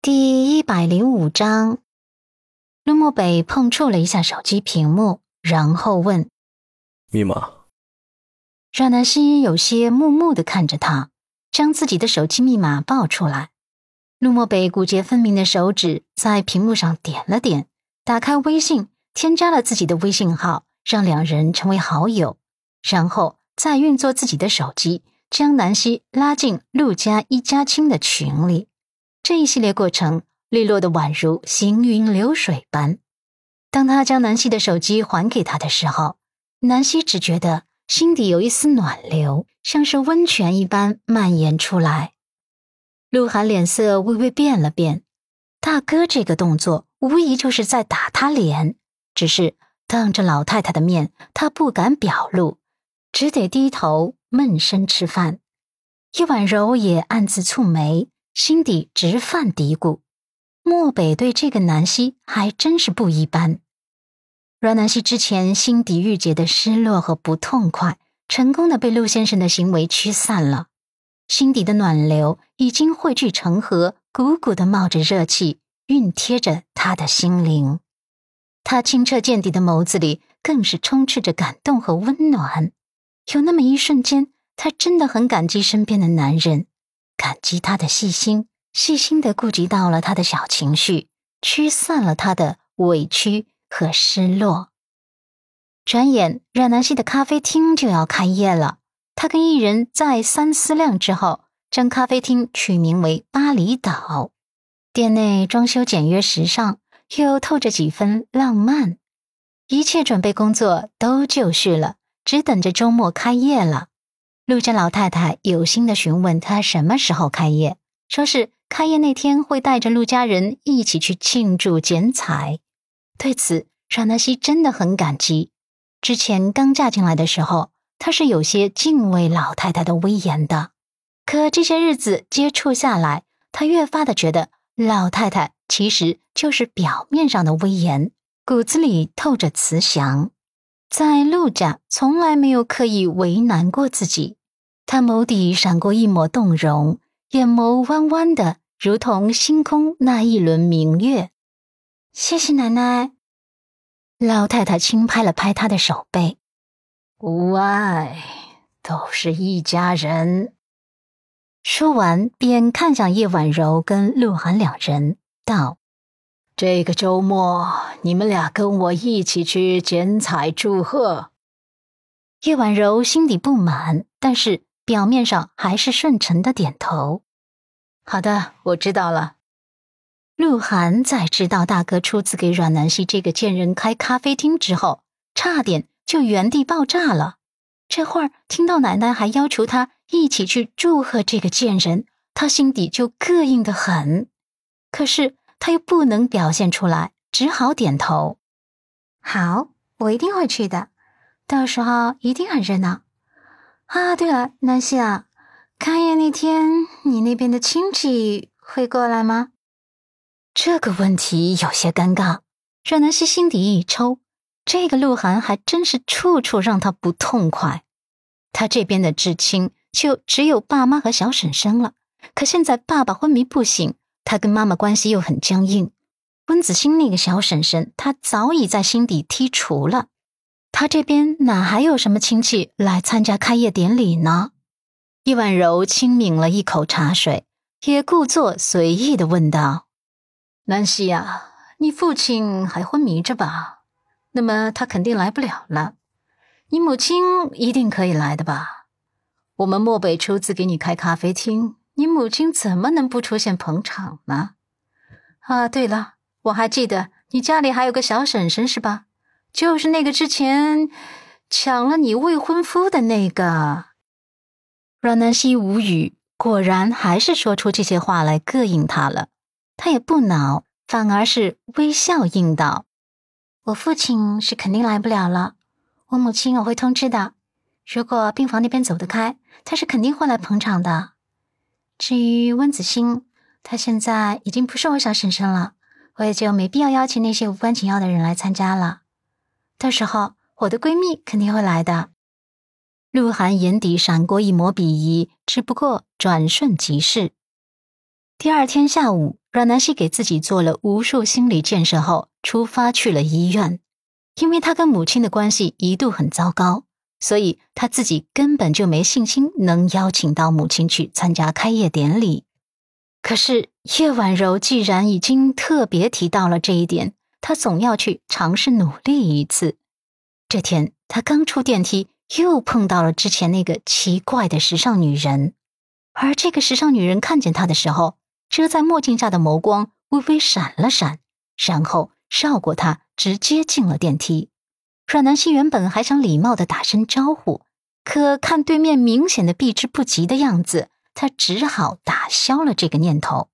第一百零五章，陆漠北碰触了一下手机屏幕，然后问：“密码？”阮南希有些木木的看着他，将自己的手机密码报出来。陆漠北骨节分明的手指在屏幕上点了点，打开微信，添加了自己的微信号，让两人成为好友，然后再运作自己的手机，将南希拉进陆家一家亲的群里。这一系列过程利落的宛如行云流水般。当他将南希的手机还给他的时候，南希只觉得心底有一丝暖流，像是温泉一般蔓延出来。鹿晗脸色微微变了变，大哥这个动作无疑就是在打他脸，只是当着老太太的面，他不敢表露，只得低头闷声吃饭。叶婉柔也暗自蹙眉。心底直犯嘀咕，漠北对这个南希还真是不一般。阮南希之前心底郁结的失落和不痛快，成功的被陆先生的行为驱散了，心底的暖流已经汇聚成河，鼓鼓的冒着热气，熨贴着他的心灵。他清澈见底的眸子里，更是充斥着感动和温暖。有那么一瞬间，他真的很感激身边的男人。感激他的细心，细心的顾及到了他的小情绪，驱散了他的委屈和失落。转眼，阮南希的咖啡厅就要开业了。他跟艺人再三思量之后，将咖啡厅取名为“巴厘岛”。店内装修简约时尚，又透着几分浪漫。一切准备工作都就绪了，只等着周末开业了。陆家老太太有心的询问他什么时候开业，说是开业那天会带着陆家人一起去庆祝剪彩。对此，阮南希真的很感激。之前刚嫁进来的时候，她是有些敬畏老太太的威严的。可这些日子接触下来，她越发的觉得老太太其实就是表面上的威严，骨子里透着慈祥。在陆家从来没有刻意为难过自己。他眸底闪过一抹动容，眼眸弯弯的，如同星空那一轮明月。谢谢奶奶。老太太轻拍了拍他的手背。无碍，都是一家人。说完，便看向叶婉柔跟鹿晗两人，道：“这个周末，你们俩跟我一起去剪彩祝贺。”叶婉柔心底不满，但是。表面上还是顺承的点头。好的，我知道了。鹿晗在知道大哥出资给阮南希这个贱人开咖啡厅之后，差点就原地爆炸了。这会儿听到奶奶还要求他一起去祝贺这个贱人，他心底就膈应的很。可是他又不能表现出来，只好点头。好，我一定会去的，到时候一定很热闹。啊，对了，南希啊，开业那天你那边的亲戚会过来吗？这个问题有些尴尬，让南希心底一抽。这个鹿晗还真是处处让他不痛快。他这边的至亲就只有爸妈和小婶婶了，可现在爸爸昏迷不醒，他跟妈妈关系又很僵硬。温子欣那个小婶婶，他早已在心底剔除了。他这边哪还有什么亲戚来参加开业典礼呢？易婉柔轻抿了一口茶水，也故作随意的问道：“南希呀，你父亲还昏迷着吧？那么他肯定来不了了。你母亲一定可以来的吧？我们漠北出资给你开咖啡厅，你母亲怎么能不出现捧场呢？啊，对了，我还记得你家里还有个小婶婶是吧？”就是那个之前抢了你未婚夫的那个，阮南希无语，果然还是说出这些话来膈应他了。他也不恼，反而是微笑应道：“我父亲是肯定来不了了，我母亲我会通知的。如果病房那边走得开，他是肯定会来捧场的。至于温子欣，他现在已经不是我小婶婶了，我也就没必要邀请那些无关紧要的人来参加了。”到时候，我的闺蜜肯定会来的。鹿晗眼底闪过一抹鄙夷，只不过转瞬即逝。第二天下午，阮南希给自己做了无数心理建设后，出发去了医院。因为他跟母亲的关系一度很糟糕，所以他自己根本就没信心能邀请到母亲去参加开业典礼。可是叶婉柔既然已经特别提到了这一点，他总要去尝试努力一次。这天，他刚出电梯，又碰到了之前那个奇怪的时尚女人。而这个时尚女人看见他的时候，遮在墨镜下的眸光微微闪了闪，然后绕过他，直接进了电梯。阮南希原本还想礼貌的打声招呼，可看对面明显的避之不及的样子，他只好打消了这个念头。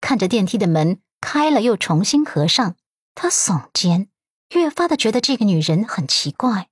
看着电梯的门开了又重新合上，他耸肩，越发的觉得这个女人很奇怪。